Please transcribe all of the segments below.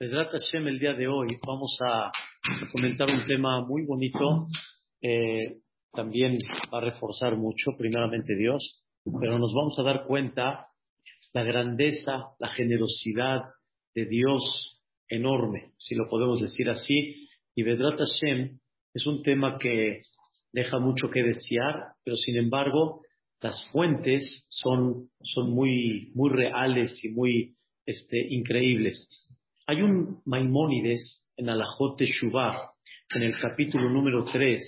Pedrat Hashem, el día de hoy vamos a comentar un tema muy bonito. Eh, también va a reforzar mucho, primeramente Dios, pero nos vamos a dar cuenta la grandeza, la generosidad de Dios enorme, si lo podemos decir así. Y Pedrat Hashem es un tema que deja mucho que desear, pero sin embargo las fuentes son, son muy, muy reales y muy este, increíbles. Hay un Maimónides en Alajot Shubá, en el capítulo número 3.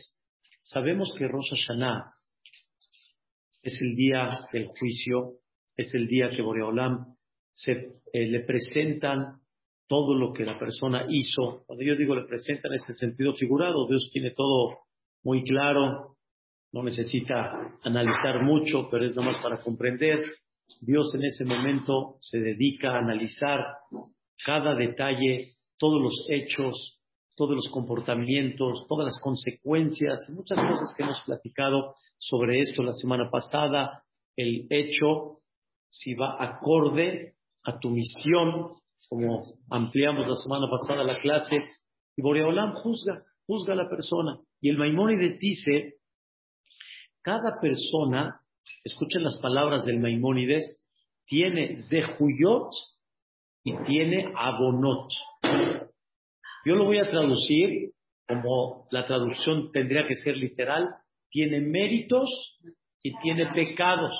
Sabemos que Rosh Hashanah es el día del juicio, es el día que Boreolam se, eh, le presentan todo lo que la persona hizo. Cuando yo digo le presentan en ese sentido figurado, Dios tiene todo muy claro, no necesita analizar mucho, pero es nomás para comprender. Dios en ese momento se dedica a analizar cada detalle, todos los hechos, todos los comportamientos, todas las consecuencias, muchas cosas que hemos platicado sobre esto la semana pasada, el hecho, si va acorde a tu misión, como ampliamos la semana pasada la clase, y Boreolam juzga, juzga a la persona. Y el Maimónides dice, cada persona escuchen las palabras del Maimónides, tiene Zehuyot y tiene Abonot. Yo lo voy a traducir como la traducción tendría que ser literal, tiene méritos y tiene pecados.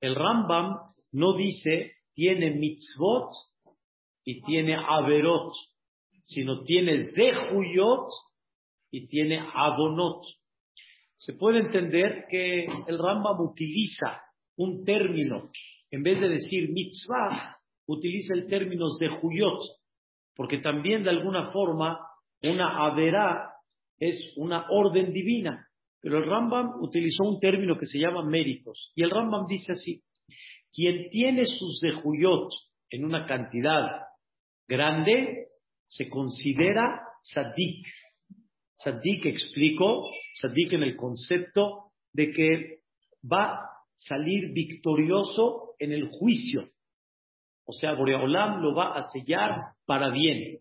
El Rambam no dice tiene mitzvot y tiene averot, sino tiene zehuyot y tiene abonot se puede entender que el Rambam utiliza un término, en vez de decir mitzvah, utiliza el término zehuyot, porque también de alguna forma una averá es una orden divina. Pero el Rambam utilizó un término que se llama méritos. Y el Rambam dice así, quien tiene sus zehuyot en una cantidad grande, se considera sadik. Sadik explicó, Sadik en el concepto de que va a salir victorioso en el juicio. O sea, Boreolam lo va a sellar para bien.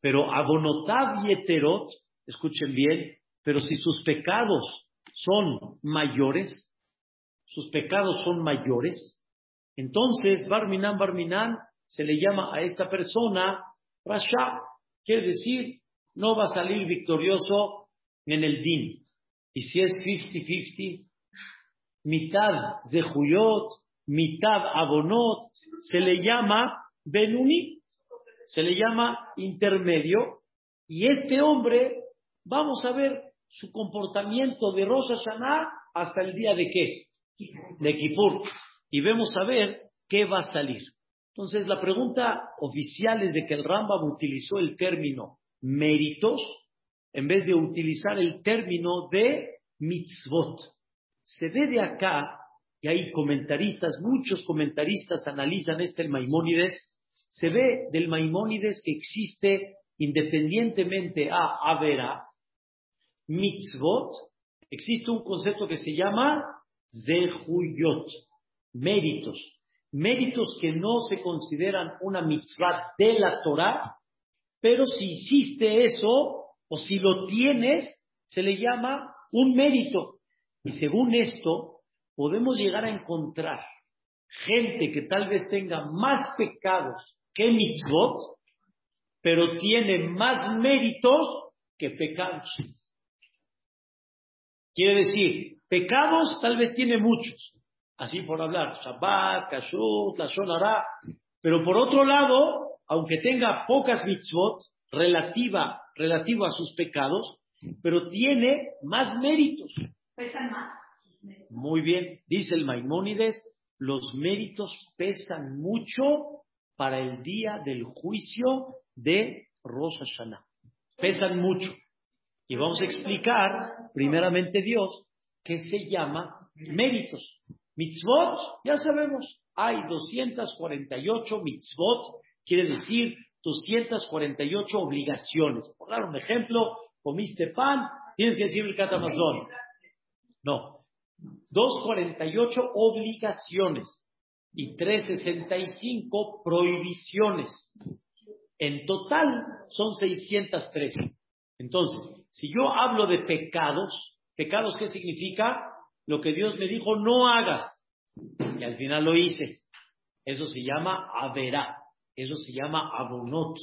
Pero Abonotav y Eterot, escuchen bien, pero si sus pecados son mayores, sus pecados son mayores, entonces Barminan Barminan se le llama a esta persona Rasha, quiere decir no va a salir victorioso en el din. Y si es 50-50, mitad de Juyot, mitad Abonot, se le llama Benuni, se le llama intermedio. Y este hombre, vamos a ver su comportamiento de Rosa Hashanah hasta el día de qué? De Kippur. Y vemos a ver qué va a salir. Entonces, la pregunta oficial es de que el Rambam utilizó el término méritos en vez de utilizar el término de mitzvot. Se ve de acá, y hay comentaristas, muchos comentaristas analizan este el Maimónides, se ve del Maimónides que existe independientemente a Avera, mitzvot, existe un concepto que se llama zehuyot, méritos, méritos que no se consideran una mitzvah de la Torah, pero si hiciste eso, o si lo tienes, se le llama un mérito. Y según esto, podemos llegar a encontrar gente que tal vez tenga más pecados que mitzvot, pero tiene más méritos que pecados. Quiere decir, pecados tal vez tiene muchos, así por hablar, Shabbat, Kashrut, la pero por otro lado, aunque tenga pocas mitzvot relativa, relativo a sus pecados, pero tiene más méritos. Pesan más. Muy bien, dice el Maimónides, los méritos pesan mucho para el día del juicio de Rosh Hashanah. Pesan mucho. Y vamos a explicar, primeramente Dios, qué se llama méritos. Mitzvot, ya sabemos, hay 248 mitzvot quiere decir 248 obligaciones. Por dar un ejemplo, comiste pan, tienes que decir el catamazón. No, 248 obligaciones y 365 prohibiciones. En total son 613. Entonces, si yo hablo de pecados, pecados, ¿qué significa? Lo que Dios me dijo, no hagas. Y al final lo hice. Eso se llama averá. Eso se llama abonot.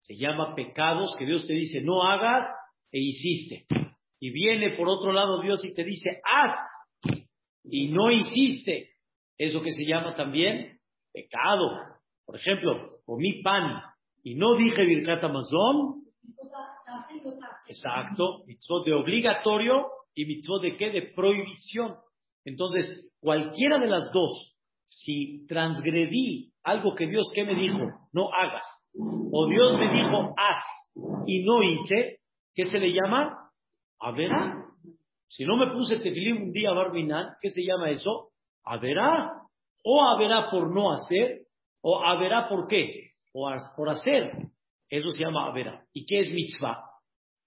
Se llama pecados que Dios te dice, no hagas e hiciste. Y viene por otro lado Dios y te dice, haz. Y no hiciste. Eso que se llama también pecado. Por ejemplo, comí pan y no dije Birkat Amazon. Exacto. Mitzvot de obligatorio y mitzvot de qué? De prohibición. Entonces, cualquiera de las dos, si transgredí algo que Dios que me dijo, no hagas, o Dios me dijo, haz, y no hice, ¿qué se le llama? Averá. Si no me puse tefilín un día barminal, ¿qué se llama eso? Averá. O averá por no hacer, o averá por qué? O por hacer. Eso se llama averá. ¿Y qué es mitzvah?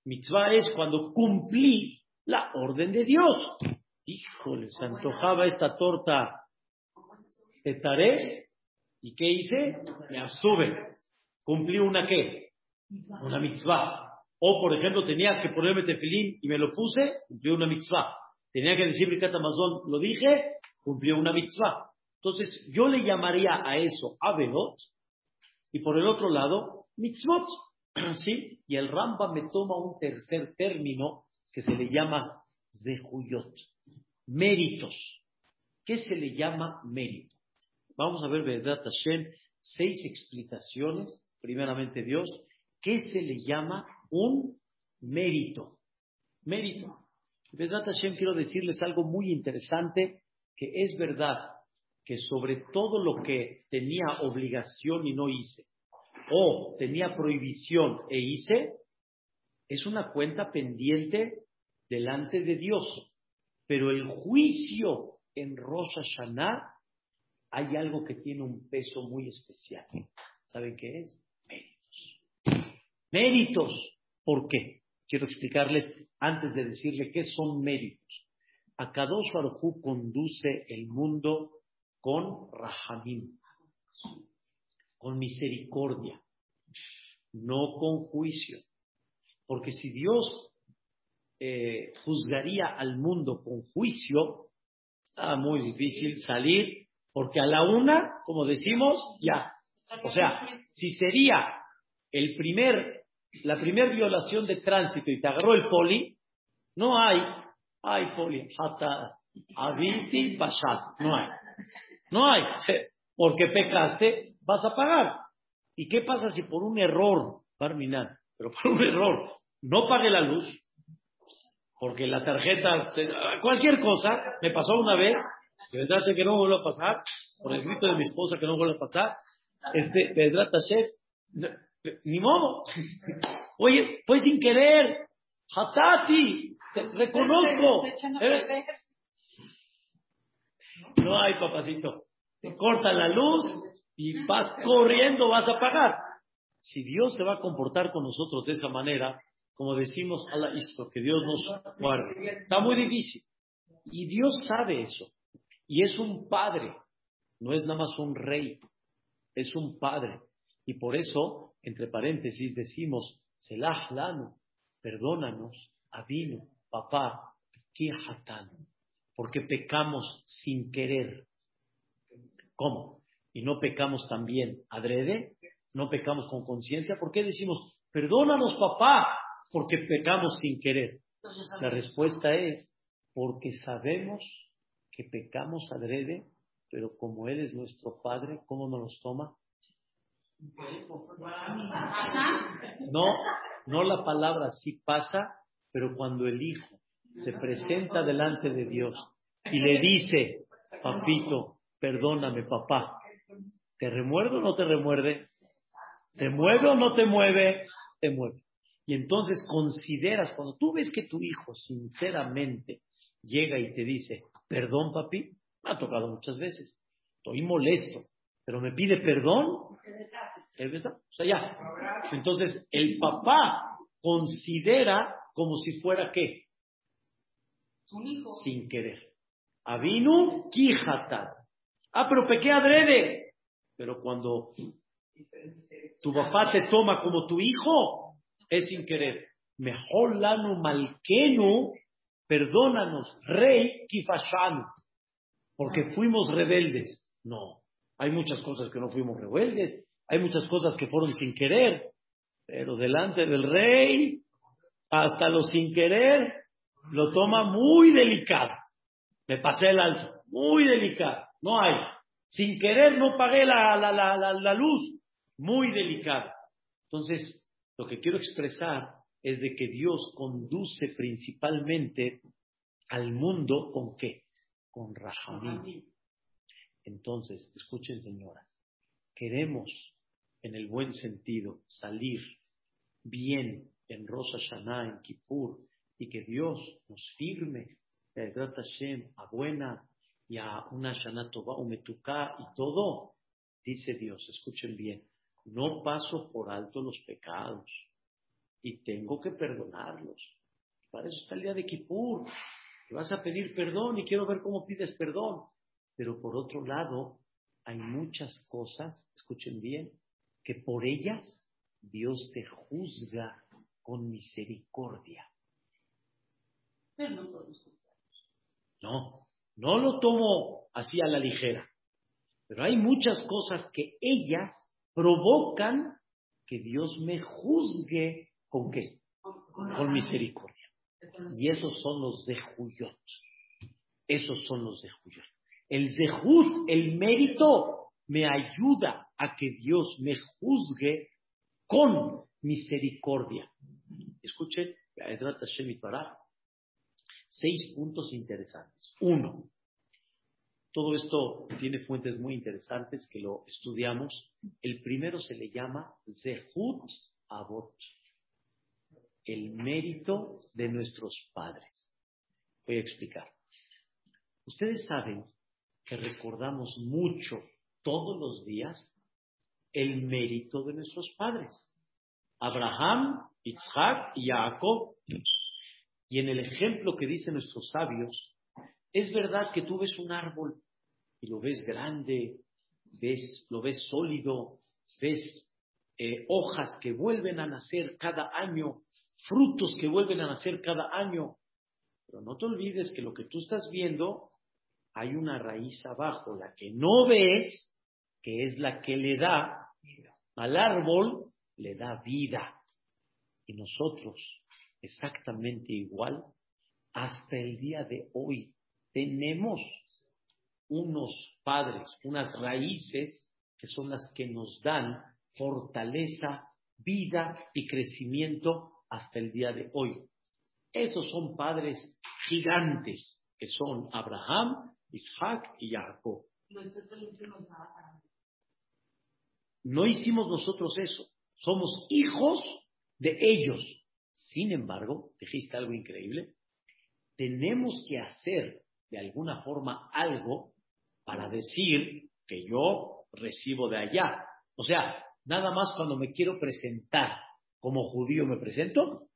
Mitzvah es cuando cumplí la orden de Dios. Híjole, se antojaba esta torta de taré. ¿Y qué hice? Me abstuve. Cumplí una qué? Una mitzvah. O, por ejemplo, tenía que ponerme tefilín y me lo puse, cumplí una mitzvah. Tenía que decir Birkat Amazon, lo dije, cumplió una mitzvah. Entonces, yo le llamaría a eso Avenot, y por el otro lado, mitzvot. ¿Sí? Y el Ramba me toma un tercer término que se le llama Zehuyot, méritos. ¿Qué se le llama mérito? Vamos a ver, verdad seis explicaciones, primeramente Dios, ¿qué se le llama un mérito? Mérito. Verdad Hashem, quiero decirles algo muy interesante, que es verdad que sobre todo lo que tenía obligación y no hice, o tenía prohibición e hice, es una cuenta pendiente delante de Dios. Pero el juicio en Rosh Hashanah hay algo que tiene un peso muy especial. ¿Saben qué es? Méritos. Méritos. ¿Por qué? Quiero explicarles antes de decirle qué son méritos. Akadosh Baruj conduce el mundo con rahamim, con misericordia, no con juicio. Porque si Dios eh, juzgaría al mundo con juicio, está muy difícil salir, porque a la una, como decimos, ya. O sea, si sería el primer, la primera violación de tránsito y te agarró el poli, no hay, hay poli, hasta aviti pashat, no hay. No hay, porque pecaste, vas a pagar. ¿Y qué pasa si por un error, Parminan, pero por un error, no pague la luz? porque la tarjeta, cualquier cosa, me pasó una vez, que verdad que no vuelve a pasar, por el grito de mi esposa que no vuelve a pasar, este, verdad, chef, ni modo. Oye, fue sin querer, Hatati, te reconozco. ¿Eh? No hay, papacito. Te corta la luz y vas corriendo, vas a pagar. Si Dios se va a comportar con nosotros de esa manera, como decimos, a la esto, que Dios nos guarde. Está muy difícil. Y Dios sabe eso. Y es un padre, no es nada más un rey, es un padre. Y por eso, entre paréntesis, decimos, Selah lanu, perdónanos, Abino, papá, hatán, porque pecamos sin querer. ¿Cómo? Y no pecamos también adrede, no pecamos con conciencia. ¿Por qué decimos, perdónanos, papá? porque pecamos sin querer? La respuesta es porque sabemos que pecamos adrede, pero como Él es nuestro Padre, ¿cómo nos los toma? No, no la palabra sí pasa, pero cuando el Hijo se presenta delante de Dios y le dice, papito, perdóname, papá, ¿te remuerde o no te remuerde? ¿Te mueve o no te mueve? Te mueve. Y entonces consideras, cuando tú ves que tu hijo sinceramente llega y te dice, perdón papi, me ha tocado muchas veces, estoy molesto, pero me pide perdón, o sea, ya. Entonces, el papá considera como si fuera qué? Sin querer. Avinu kijata. Ah, pero pequé adrede. Pero cuando Tu papá te toma como tu hijo, es sin querer. Mejor lano malkenu, perdónanos, rey kifashanu, porque fuimos rebeldes. No, hay muchas cosas que no fuimos rebeldes, hay muchas cosas que fueron sin querer, pero delante del rey, hasta lo sin querer, lo toma muy delicado. Me pasé el alto, muy delicado, no hay. Sin querer no pagué la, la, la, la luz, muy delicado. Entonces, lo que quiero expresar es de que Dios conduce principalmente al mundo con qué? Con Rahamim. Entonces, escuchen señoras, queremos en el buen sentido salir bien en Rosh Hashanah, en Kippur, y que Dios nos firme, Hashem, a buena y a una Shana Tova, Umetuká y todo, dice Dios, escuchen bien, no paso por alto los pecados y tengo que perdonarlos. Para eso está el día de Kippur, que vas a pedir perdón y quiero ver cómo pides perdón. Pero por otro lado, hay muchas cosas, escuchen bien, que por ellas Dios te juzga con misericordia. No, no lo tomo así a la ligera. Pero hay muchas cosas que ellas provocan que Dios me juzgue con qué? Con misericordia. Y esos son los de Juyot. Esos son los de Juyot. El Zehut, el mérito, me ayuda a que Dios me juzgue con misericordia. Escuchen, seis puntos interesantes. Uno, todo esto tiene fuentes muy interesantes que lo estudiamos. El primero se le llama Zehut Avot, el mérito de nuestros padres. Voy a explicar. Ustedes saben que recordamos mucho todos los días el mérito de nuestros padres. Abraham, Isaac y Jacob. Y en el ejemplo que dicen nuestros sabios, es verdad que tú ves un árbol y lo ves grande, ves, lo ves sólido, ves eh, hojas que vuelven a nacer cada año, frutos que vuelven a nacer cada año. Pero no te olvides que lo que tú estás viendo, hay una raíz abajo, la que no ves, que es la que le da al árbol, le da vida. Y nosotros, exactamente igual, hasta el día de hoy, tenemos unos padres, unas raíces que son las que nos dan fortaleza, vida y crecimiento hasta el día de hoy. Esos son padres gigantes que son Abraham, Isaac y Jacob. No hicimos nosotros eso. Somos hijos de ellos. Sin embargo, dijiste algo increíble. Tenemos que hacer de alguna forma algo para decir que yo recibo de allá. O sea, nada más cuando me quiero presentar como judío me presento.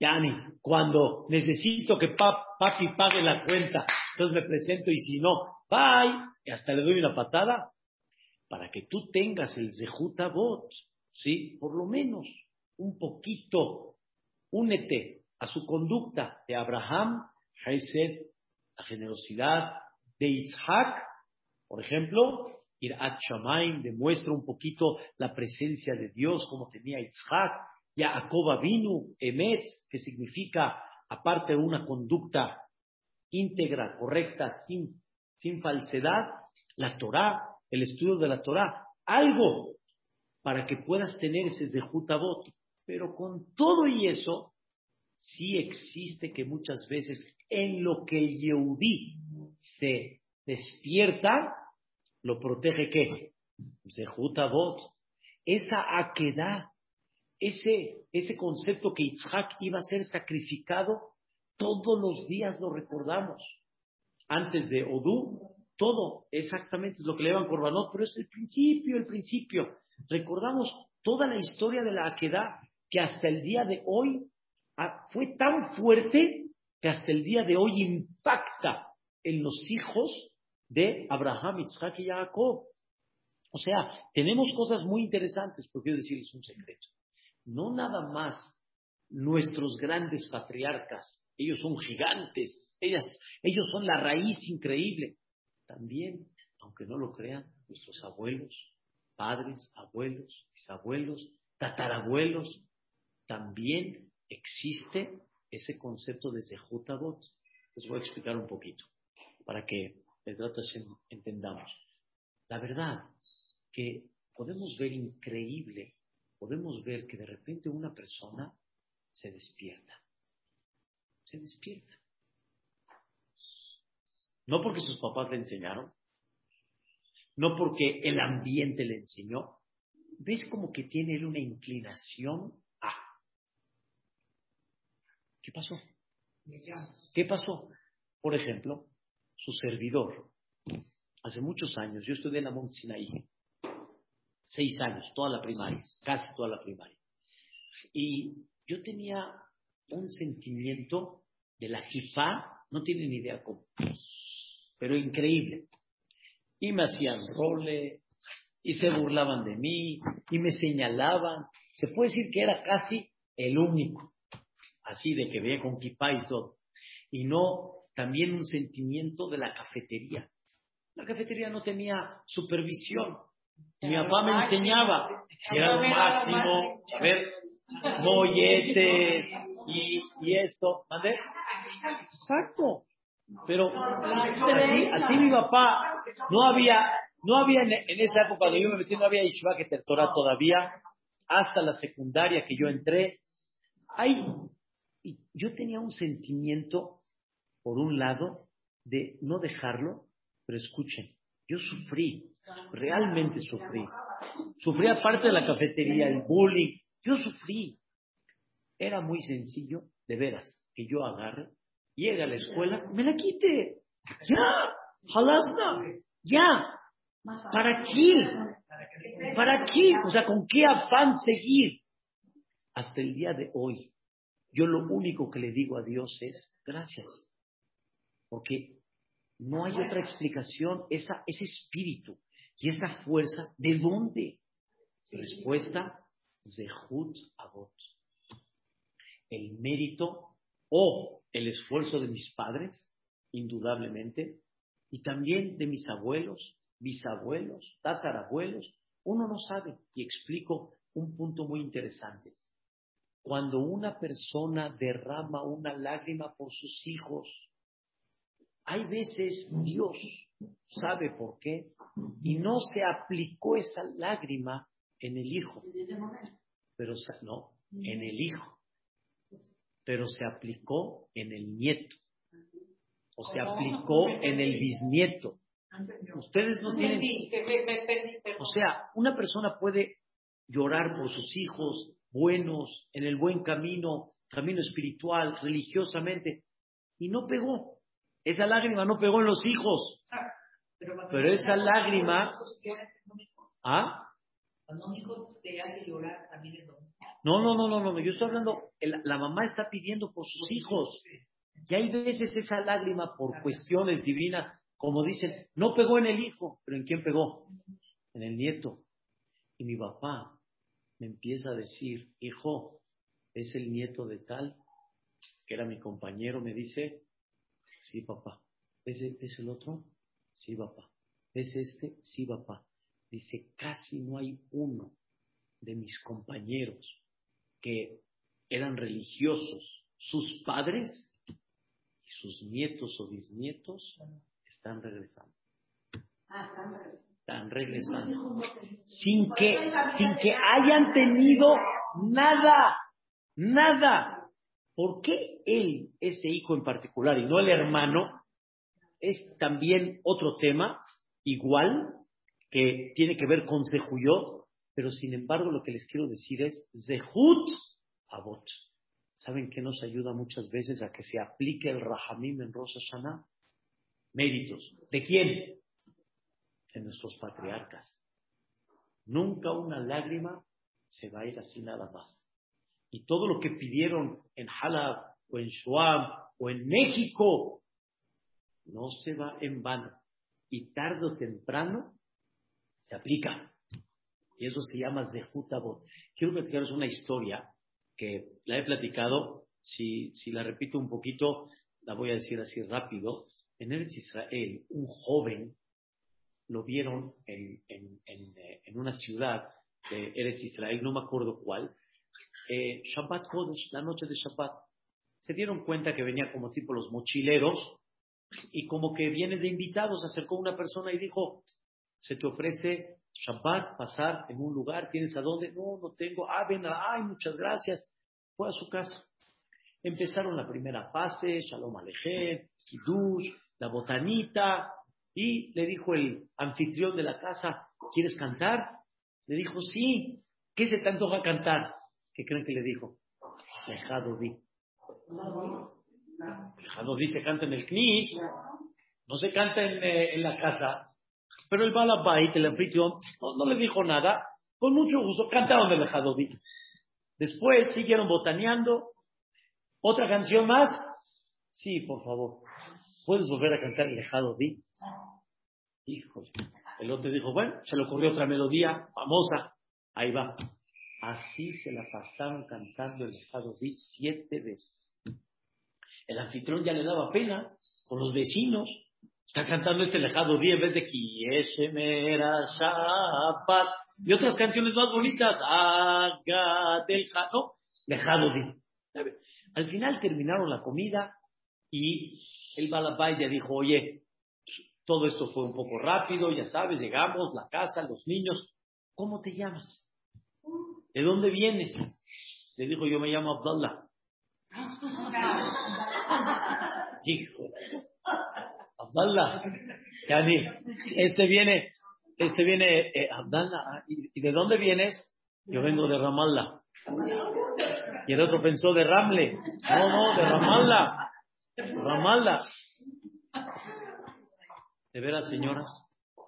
Yani, cuando necesito que papi pague la cuenta, entonces me presento y si no, bye, y hasta le doy una patada, para que tú tengas el Zehutabot, ¿sí? Por lo menos un poquito, únete a su conducta de Abraham, Hesed, la generosidad de Isaac, por ejemplo, Irat Shamaim demuestra un poquito la presencia de Dios como tenía Isaac, Jacob vinu Emet, que significa, aparte de una conducta íntegra, correcta, sin, sin falsedad, la Torah, el estudio de la Torah, algo para que puedas tener ese Zehutabot. Pero con todo y eso, sí existe que muchas veces en lo que el Yehudí se despierta, lo protege qué? Zehutabot. Esa aquedad, ese, ese concepto que Isaac iba a ser sacrificado, todos los días lo recordamos. Antes de Odú, todo exactamente es lo que le llaman Corbanot, pero es el principio, el principio. Recordamos toda la historia de la Aquedad que hasta el día de hoy ah, fue tan fuerte que hasta el día de hoy impacta en los hijos de Abraham, Isaac y Jacob. O sea, tenemos cosas muy interesantes, pero quiero decirles un secreto. No nada más nuestros grandes patriarcas, ellos son gigantes, ellas, ellos son la raíz increíble. También, aunque no lo crean, nuestros abuelos, padres, abuelos, bisabuelos, tatarabuelos, también existe ese concepto de Zehutabot. Les voy a explicar un poquito para que entendamos. La verdad que podemos ver increíble, podemos ver que de repente una persona se despierta. Se despierta. No porque sus papás le enseñaron, no porque el ambiente le enseñó. ¿Ves como que tiene él una inclinación a? ¿Qué pasó? ¿Qué pasó? Por ejemplo, su servidor, hace muchos años, yo estudié en la Mont seis años, toda la primaria, casi toda la primaria. Y yo tenía un sentimiento de la kipá, no tienen idea cómo, pero increíble. Y me hacían role, y se burlaban de mí, y me señalaban. Se puede decir que era casi el único, así de que veía con kipá y todo. Y no también un sentimiento de la cafetería. La cafetería no tenía supervisión. Mi papá me enseñaba, era lo máximo, a ver, molletes y, y esto. Exacto. Pero así, así mi papá, no había, no había en, esa época cuando yo me metí, no había Yeshiva que Torah todavía, hasta la secundaria que yo entré. Ahí, yo tenía un sentimiento, por un lado, de no dejarlo, pero escuchen, yo sufrí, realmente sufrí. Sufrí aparte de la cafetería, el bullying, yo sufrí. Era muy sencillo, de veras, que yo agarre, llegue a la escuela, me la quite. Ya, jalasna, ya. ¿Para qué? ¿Para qué? O sea, ¿con qué afán seguir? Hasta el día de hoy, yo lo único que le digo a Dios es gracias. Porque no hay otra explicación, esa, ese espíritu y esa fuerza, ¿de dónde? Respuesta, Zehut Avot. El mérito o el esfuerzo de mis padres, indudablemente, y también de mis abuelos, bisabuelos, tatarabuelos. Uno no sabe. Y explico un punto muy interesante. Cuando una persona derrama una lágrima por sus hijos, hay veces Dios sabe por qué y no se aplicó esa lágrima en el hijo. Pero no, en el hijo. Pero se aplicó en el nieto. O se aplicó en el bisnieto. Ustedes no tienen. O sea, una persona puede llorar por sus hijos buenos, en el buen camino, camino espiritual, religiosamente, y no pegó. Esa lágrima no pegó en los hijos. Pero esa lágrima. ¿Ah? Cuando un hijo te hace llorar, también es No, no, no, no, no. Yo estoy hablando. la mamá está pidiendo por sus hijos. Y hay veces esa lágrima por cuestiones divinas, como dicen, no pegó en el hijo, pero ¿en quién pegó? En el nieto. Y mi papá me empieza a decir, hijo, es el nieto de tal, que era mi compañero, me dice, sí, papá. ¿Es, ¿Es el otro? Sí, papá. ¿Es este? Sí, papá. Dice, casi no hay uno de mis compañeros que eran religiosos, sus padres y sus nietos o bisnietos están regresando. Están regresando. Sin que, sin que hayan tenido nada, nada. ¿Por qué él, ese hijo en particular, y no el hermano, es también otro tema, igual, que tiene que ver con Zehuyot, pero sin embargo lo que les quiero decir es Zehut Avot. ¿Saben qué nos ayuda muchas veces a que se aplique el Rahamim en Rosh Hashanah? Méritos. ¿De quién? De nuestros patriarcas. Nunca una lágrima se va a ir así nada más. Y todo lo que pidieron en Halab o en Shuam o en México no se va en vano. Y tarde o temprano Se aplica. Y eso se llama Zehutabot. Quiero platicaros una historia que la he platicado. Si, si la repito un poquito, la voy a decir así rápido. En Eretz Israel, un joven lo vieron en, en, en, una ciudad de Eretz Israel, no me acuerdo cuál, eh, Shabbat Kodesh, la noche de Shabbat. Se dieron cuenta que venía como tipo los mochileros y como que viene de invitados, acercó una persona y dijo, se te ofrece Shabbat pasar en un lugar, ¿tienes a dónde? No, no tengo. Ah, ven, ay, muchas gracias. Fue a su casa. Empezaron la primera fase, Shalom Alejem, Kiddush, la botanita, y le dijo el anfitrión de la casa, ¿quieres cantar? Le dijo, sí. ¿Qué se te antoja cantar? ¿Qué creen que le dijo? Lejado di. Lejado di se canta en el knis, no se canta en, eh, en la casa. Pero el balabait, el anfitrión, no, le dijo nada. Con mucho gusto cantaron el Lejado di. Después siguieron botaneando. ¿Otra canción más? Sí, por favor. ¿Puedes volver a cantar el Lejado di? Híjole. El otro dijo, bueno, se le ocurrió otra melodía famosa. Ahí va. Así se la pasaron cantando el Lejado Di siete veces. El anfitrión ya le daba pena con los vecinos. Está cantando este Lejado Di en vez de Kieshemera Shabbat y otras canciones más bonitas. Haga del no, Lejado Di. Al final terminaron la comida y el Balabay ya dijo, oye, todo esto fue un poco rápido, ya sabes, llegamos, la casa, los niños. ¿Cómo te llamas? ¿De dónde vienes? Le dijo, yo me llamo Abdallah. Hijo, Abdallah, este viene, este viene, eh, Abdallah, ah, ¿y de dónde vienes? Yo vengo de Ramallah. Y el otro pensó de Ramle. No, no, de Ramallah. Ramallah. De veras, señoras,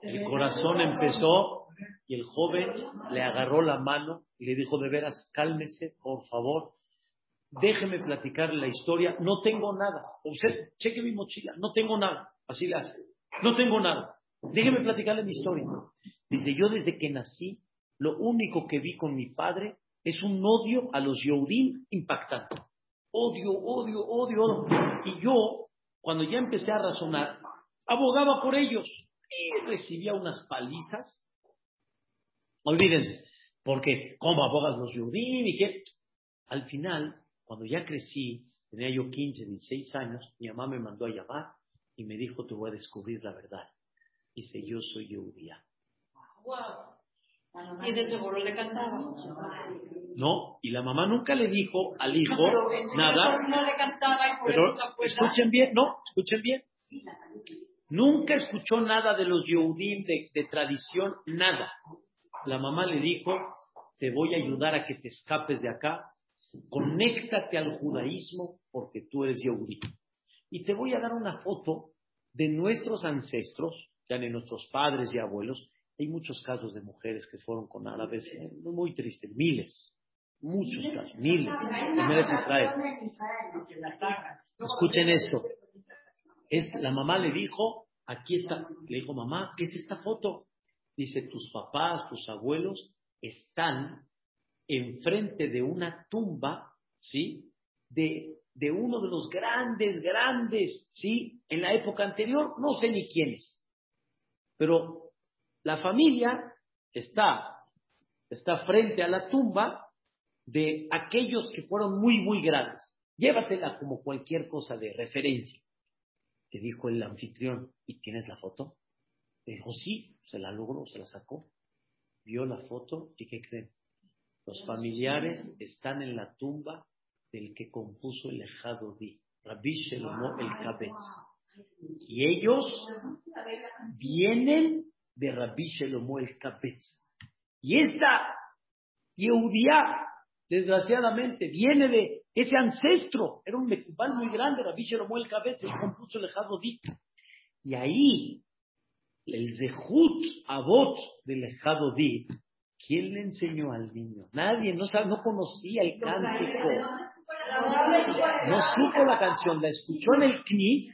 el corazón empezó y el joven le agarró la mano y le dijo, de veras, cálmese, por favor, déjeme platicar la historia, no tengo nada. Usted, cheque mi mochila, no tengo nada. Así le hace. No tengo nada. Déjeme platicarle mi historia. Dice, yo desde que nací, lo único que vi con mi padre es un odio a los Yodim impactante. Odio, odio, odio, odio. Y yo, cuando ya empecé a razonar, abogaba por ellos y recibía unas palizas Olvídense, porque ¿cómo abogas los Yudim y qué? Al final, cuando ya crecí, tenía yo 15, 16 años, mi mamá me mandó a llamar y me dijo, te voy a descubrir la verdad. Dice, yo soy judía. ¿Y de seguro le cantaba? No, y la mamá nunca le dijo al hijo nada. No le cantaba y por pero eso escuchen bien, no, escuchen bien. Nunca escuchó nada de los Yehudim de, de tradición, nada la mamá le dijo, te voy a ayudar a que te escapes de acá, conéctate al judaísmo porque tú eres yehudí. Y te voy a dar una foto de nuestros ancestros, ya de nuestros padres y abuelos. Hay muchos casos de mujeres que fueron con árabes, muy tristes, miles, muchos casos, miles, en Israel. Escuchen esto. Es, la mamá le dijo, aquí está, le dijo, mamá, ¿qué es esta foto? Dice, tus papás, tus abuelos están enfrente de una tumba, ¿sí? De, de uno de los grandes, grandes, ¿sí? En la época anterior, no sé ni quiénes. Pero la familia está, está frente a la tumba de aquellos que fueron muy, muy grandes. Llévatela como cualquier cosa de referencia. Te dijo el anfitrión, ¿y tienes la foto? Dijo, sí, se la logró, se la sacó. Vio la foto y ¿qué creen? Los familiares están en la tumba del que compuso el Ejado Di, Rabbi Shelomo el Kabetz. Y ellos vienen de Rabbi Shelomo el Kabetz. Y esta Yehudiá, desgraciadamente, viene de ese ancestro. Era un mecubal muy grande, Rabbi Shelomo el Kabetz, el compuso el Ejado Di. Y ahí el Zehut Abot del Ejado Di, ¿quién le enseñó al niño? Nadie, no, no conocía el cántico. No supo la canción, la escuchó en el Knis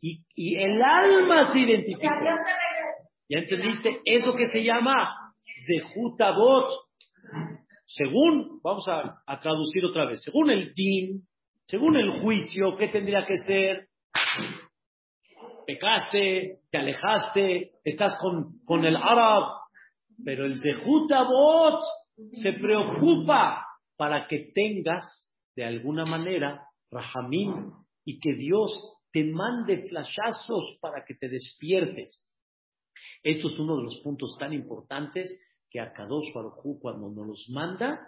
y, el alma se identificó. ¿Ya entendiste? Eso que se llama Zehutabot. Según, vamos a, traducir otra vez, según el din, según el juicio, ¿qué tendría que ser? Pecaste, te alejaste, estás con, con el Arab, pero el Zehutabot se preocupa para que tengas, de alguna manera, Rahamim, y que Dios te mande flashazos para que te despiertes. Esto es uno de los puntos tan importantes que a Kadosh Baruj cuando nos los manda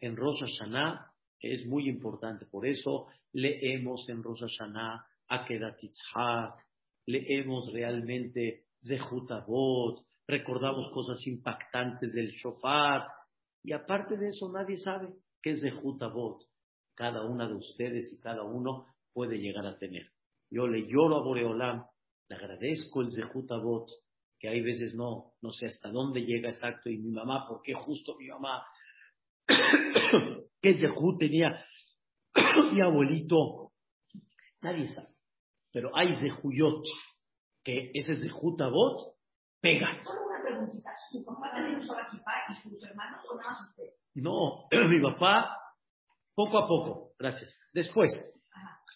en Rosh Hashanah es muy importante. Por eso leemos en Rosh Hashanah Akedat leemos realmente Zehutabot, recordamos cosas impactantes del shofar, y aparte de eso nadie sabe qué es Zehutabot. Cada una de ustedes y cada uno puede llegar a tener. Yo le lloro a Boreolam, le agradezco el Zehutabot, que hay veces no, no sé hasta dónde llega exacto, y mi mamá, ¿por qué justo mi mamá? ¿Qué Zehut tenía mi abuelito? Nadie sabe. Pero hay Zehuyot, que ese Zehutabot pega. una preguntita. ¿Su papá también usaba equipa y sus hermanos o nada más usted? No, mi papá, poco a poco, gracias. Después,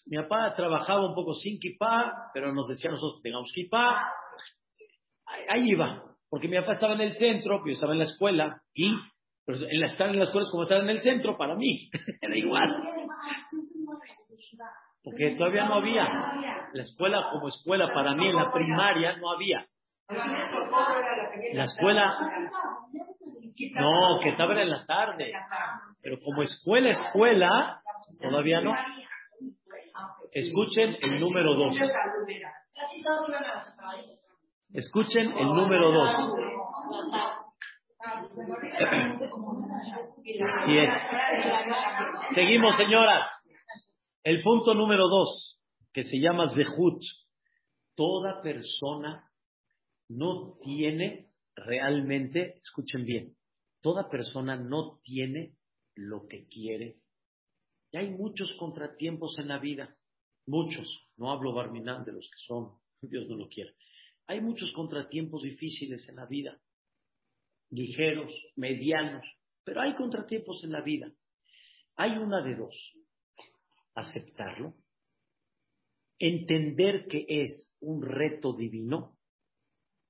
mi papá trabajaba un poco sin kipá, pero nos decía a nosotros tengamos kipá. Ahí iba, porque mi papá estaba en el centro, yo estaba en la escuela, y pero en la, estar en la escuela es como estar en el centro para mí, era igual. Porque todavía no había. La escuela como escuela para mí en la primaria no había. La escuela, no, que estaba en la tarde. Pero como escuela, escuela, todavía no. Escuchen el número dos. Escuchen el número dos. Así es. Seguimos, señoras. El punto número dos, que se llama Zehut. Toda persona no tiene realmente, escuchen bien, toda persona no tiene lo que quiere. Y hay muchos contratiempos en la vida, muchos, no hablo Barminán de los que son, Dios no lo quiere. Hay muchos contratiempos difíciles en la vida, ligeros, medianos, pero hay contratiempos en la vida. Hay una de dos, aceptarlo, entender que es un reto divino.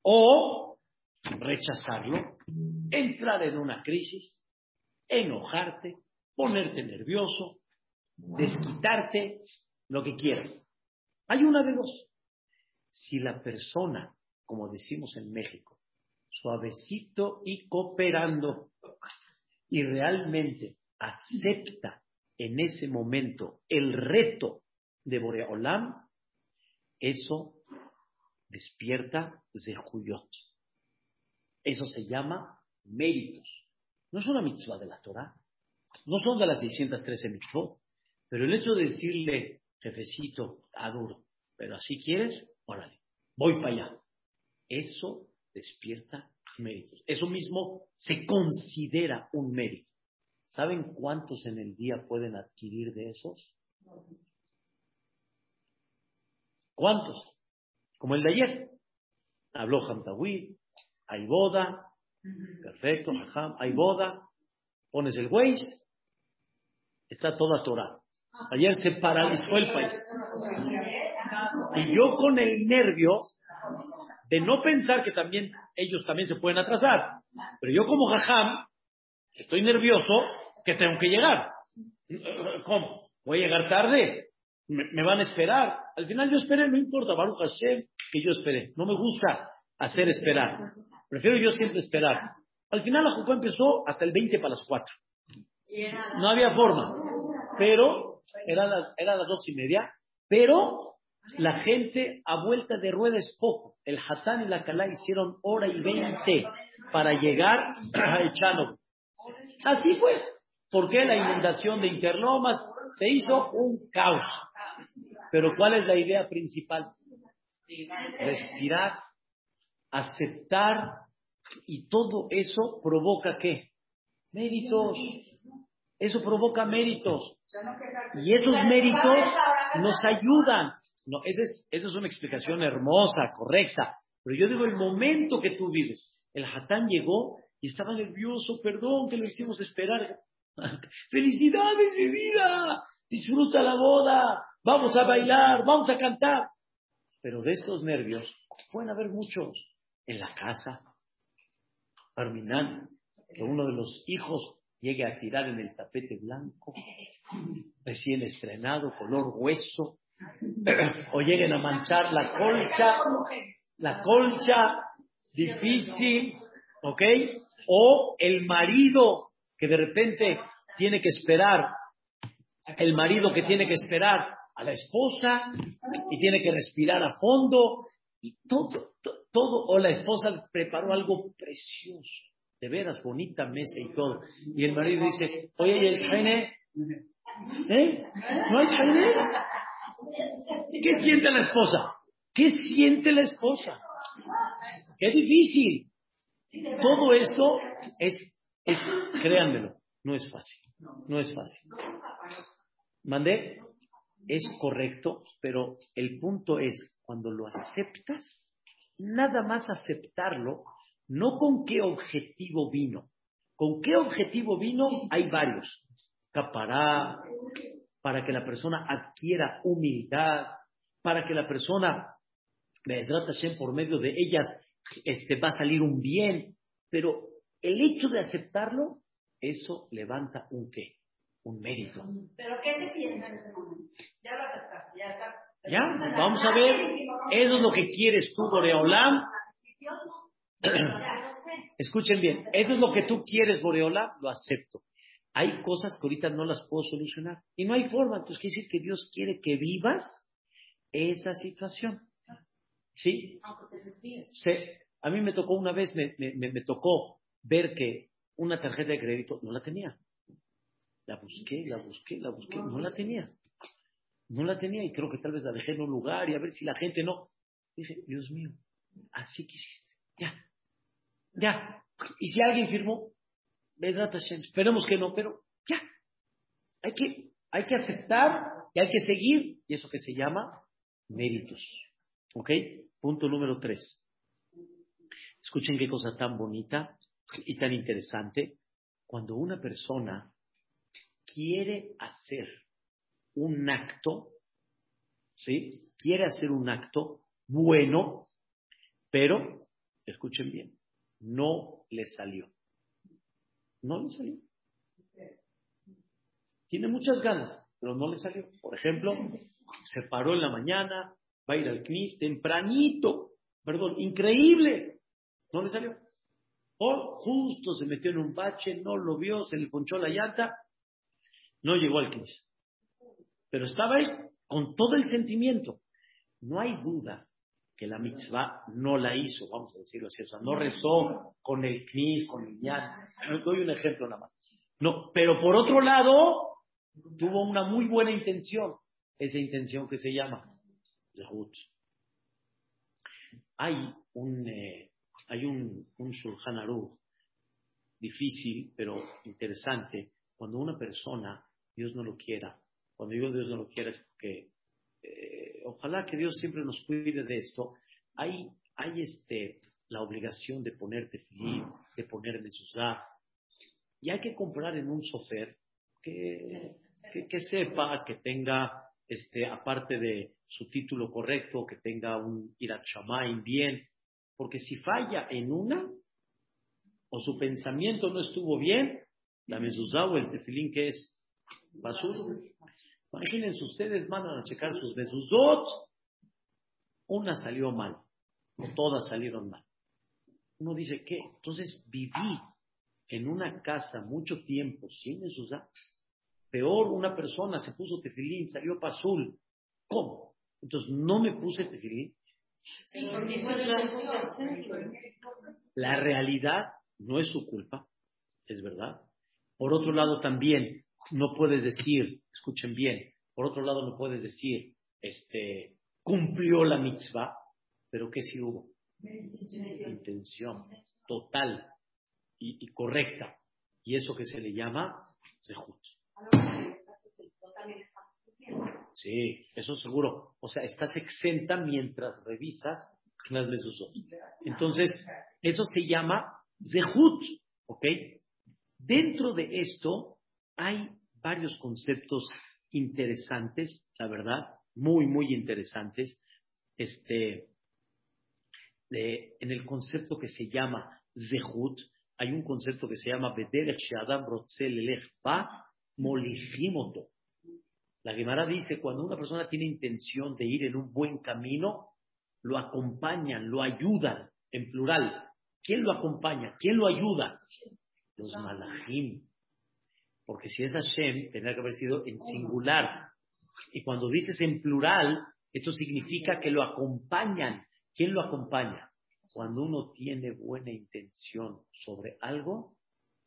O rechazarlo, entrar en una crisis, enojarte, ponerte nervioso, desquitarte, lo que quieras. Hay una de dos. Si la persona, como decimos en México, suavecito y cooperando, y realmente acepta en ese momento el reto de Boreolam, eso despierta Zehuyot. Eso se llama méritos. No es una mitzvah de la Torah, no son de las 613 mitzvot, pero el hecho de decirle, jefecito, aduro, pero así quieres, órale, voy para allá. Eso despierta méritos. Eso mismo se considera un mérito. ¿Saben cuántos en el día pueden adquirir de esos? ¿Cuántos? Como el de ayer. Habló Hamtawi, hay boda, perfecto, hay boda, pones el Waze, está toda Torah. Ayer se paralizó el país. Y yo con el nervio de no pensar que también ellos también se pueden atrasar. Pero yo como Jajam, estoy nervioso que tengo que llegar. ¿Cómo? ¿Voy a llegar tarde? ¿Me, van a esperar? Al final yo esperé, no importa, Baruch Hashem, que yo esperé. No me gusta hacer esperar. Prefiero yo siempre esperar. Al final la Jucó empezó hasta el 20 para las 4. No había forma. Pero, eran las, era las dos y media, pero la gente a vuelta de rueda es poco. El Hatán y la Calá hicieron hora y veinte para llegar a Echano. Así fue. ¿Por qué la inundación de Interlomas se hizo un caos? Pero ¿cuál es la idea principal? Respirar, aceptar y todo eso provoca qué? Méritos. Eso provoca méritos. Y esos méritos nos ayudan no, esa es, esa es una explicación hermosa, correcta, Pero yo digo el momento que tú vives. El Hatán llegó y estaba nervioso, perdón que lo hicimos esperar. ¡Felicidades, mi vida! Disfruta la boda, vamos a bailar, vamos a cantar. Pero de estos nervios pueden haber muchos en la casa. Arminán, que uno de los hijos llegue a tirar en el tapete blanco, recién estrenado, color hueso, o lleguen a manchar la colcha, la colcha difícil, ¿ok? O el marido que de repente tiene que esperar, el marido que tiene que esperar a la esposa y tiene que respirar a fondo y todo, todo, o la esposa preparó algo precioso, de veras, bonita mesa y todo. Y el marido dice, oye, ¿y el jaine? ¿Eh? ¿No hay jaine? ¿Qué siente la esposa? ¿Qué siente la esposa? Qué difícil. Todo esto es, es, créanmelo, no es fácil. No es fácil. Mandé, es correcto, pero el punto es, cuando lo aceptas, nada más aceptarlo, no con qué objetivo vino. ¿Con qué objetivo vino? Hay varios. Capará, para que la persona adquiera humildad, para que la persona, por medio de ellas, este, va a salir un bien. Pero el hecho de aceptarlo, eso levanta un qué, un mérito. ¿Pero qué te sientes en ese momento? Ya lo aceptaste, ya está. Ya, vamos a ver. Eso es lo que quieres tú, Boreolam. Escuchen bien, eso es lo que tú quieres, Boreolam, lo acepto. Hay cosas que ahorita no las puedo solucionar y no hay forma. Entonces quiere decir que Dios quiere que vivas esa situación. ¿Sí? sí. A mí me tocó una vez, me, me, me tocó ver que una tarjeta de crédito no la tenía. La busqué, la busqué, la busqué, no la tenía. No la tenía y creo que tal vez la dejé en un lugar y a ver si la gente no. Dije, Dios mío, así quisiste. Ya, ya. Y si alguien firmó, esperemos que no, pero ya. Hay que, hay que aceptar y hay que seguir. Y eso que se llama méritos. ¿Ok? Punto número tres. Escuchen qué cosa tan bonita y tan interesante. Cuando una persona quiere hacer un acto, ¿sí? Quiere hacer un acto bueno, pero, escuchen bien, no le salió. No le salió. Tiene muchas ganas, pero no le salió. Por ejemplo, se paró en la mañana, va a ir al CNIS tempranito, perdón, increíble, no le salió. O justo se metió en un bache, no lo vio, se le ponchó la llanta, no llegó al 15. Pero estaba ahí con todo el sentimiento. No hay duda que la mitzvah no la hizo, vamos a decirlo así, o sea, no rezó con el knis, con el ñan. Doy un ejemplo nada más. No, pero por otro lado, tuvo una muy buena intención, esa intención que se llama Zahut. Hay un, eh, hay un, un Shulchan Aruch difícil, pero interesante, cuando una persona Dios no lo quiera. Cuando digo Dios no lo quiera es porque eh, ojalá que Dios siempre nos cuide de esto. Hay, hay este, la obligación de poner tefilín, de poner mezuzá. Y hay que comprar en un sofer que, que, sepa, que tenga, este, aparte de su título correcto, que tenga un irat bien. Porque si falla en una, o su pensamiento no estuvo bien, la mezuzá o el tefilín que es basura. Imagínense, ustedes mandan a checar sus mezuzot, una salió mal, o todas salieron mal. Uno dice, ¿qué? Entonces viví en una casa mucho tiempo sin mezuzá. Peor, una persona se puso tefilín, salió pasul. ¿Cómo? Entonces no me puse tefilín. La realidad no es su culpa, es verdad. Por otro lado, también no puedes decir, escuchen bien, por otro lado no puedes decir, este, cumplió la mitzvah, pero ¿qué si hubo? Intención total y, correcta. Y eso que se le llama zehut. Sí, eso seguro. O sea, estás exenta mientras revisas de sus ojos. Entonces, eso se llama Zehut, ¿ok? Dentro de esto hay varios conceptos interesantes, la verdad, muy, muy interesantes, este, de, en el concepto que se llama Zehut, hay un concepto que se llama Bederech Shadam Ba Molifimoto. La Gemara dice, cuando una persona tiene intención de ir en un buen camino, lo acompañan, lo ayudan, en plural. ¿Quién lo acompaña? ¿Quién lo ayuda? Los malajim. Porque si es Hashem, tendría que haber sido en singular. Y cuando dices en plural, esto significa que lo acompañan. ¿Quién lo acompaña? Cuando uno tiene buena intención sobre algo,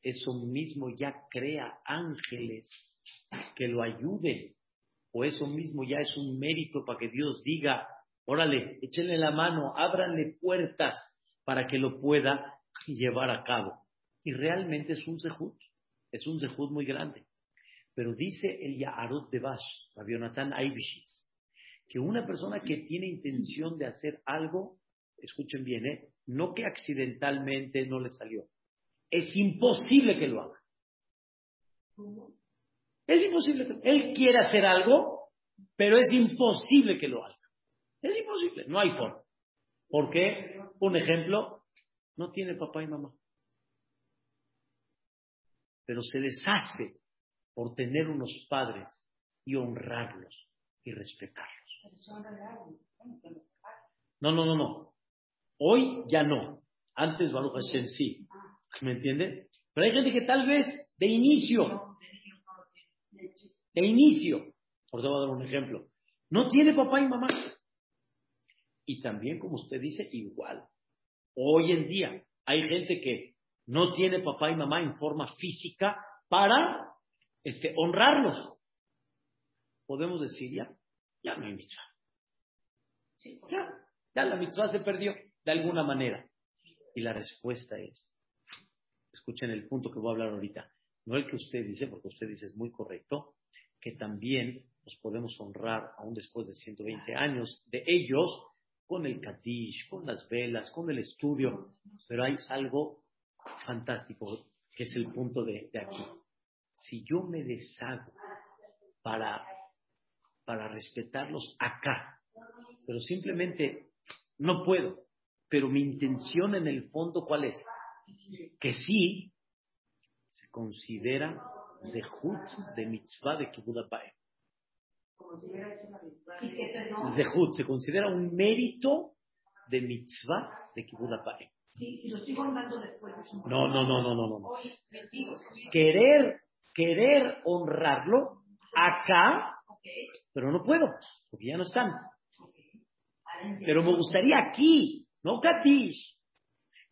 eso mismo ya crea ángeles que lo ayuden. O eso mismo ya es un mérito para que Dios diga, órale, échenle la mano, ábranle puertas para que lo pueda llevar a cabo. Y realmente es un zehut, es un zehut muy grande. Pero dice el Ya'arut de Bash, Rabionatán Aibishitz, que una persona que tiene intención de hacer algo, escuchen bien, ¿eh? no que accidentalmente no le salió, es imposible que lo haga. Es imposible. Que... Él quiere hacer algo, pero es imposible que lo haga. Es imposible, no hay forma. ¿Por qué? Un ejemplo, no tiene papá y mamá. Pero se deshace por tener unos padres y honrarlos y respetarlos. No, no, no, no. Hoy ya no. Antes Baruch Hashem sí. ¿Me entiende? Pero hay gente que tal vez de inicio, de inicio, por eso voy a dar un ejemplo, no tiene papá y mamá. Y también, como usted dice, igual. Hoy en día hay gente que no tiene papá y mamá en forma física para este, honrarlos. Podemos decir ya, ya no hay mitzvah. Ya, ya la mitzvah se perdió de alguna manera. Y la respuesta es, escuchen el punto que voy a hablar ahorita, no el que usted dice, porque usted dice es muy correcto, que también nos podemos honrar aún después de 120 años de ellos con el kadish, con las velas, con el estudio, pero hay algo fantástico que es el punto de, de aquí. Si yo me deshago para para respetarlos acá. Pero simplemente no puedo. Pero mi intención en el fondo, ¿cuál es? Que sí se considera zehut de mitzvah de Kibbutz Zehut se considera un mérito de mitzvah de Kibbutz No, no, no, no, no, no. Querer, querer honrarlo acá pero no puedo, porque ya no están. Pero me gustaría aquí, no Katish.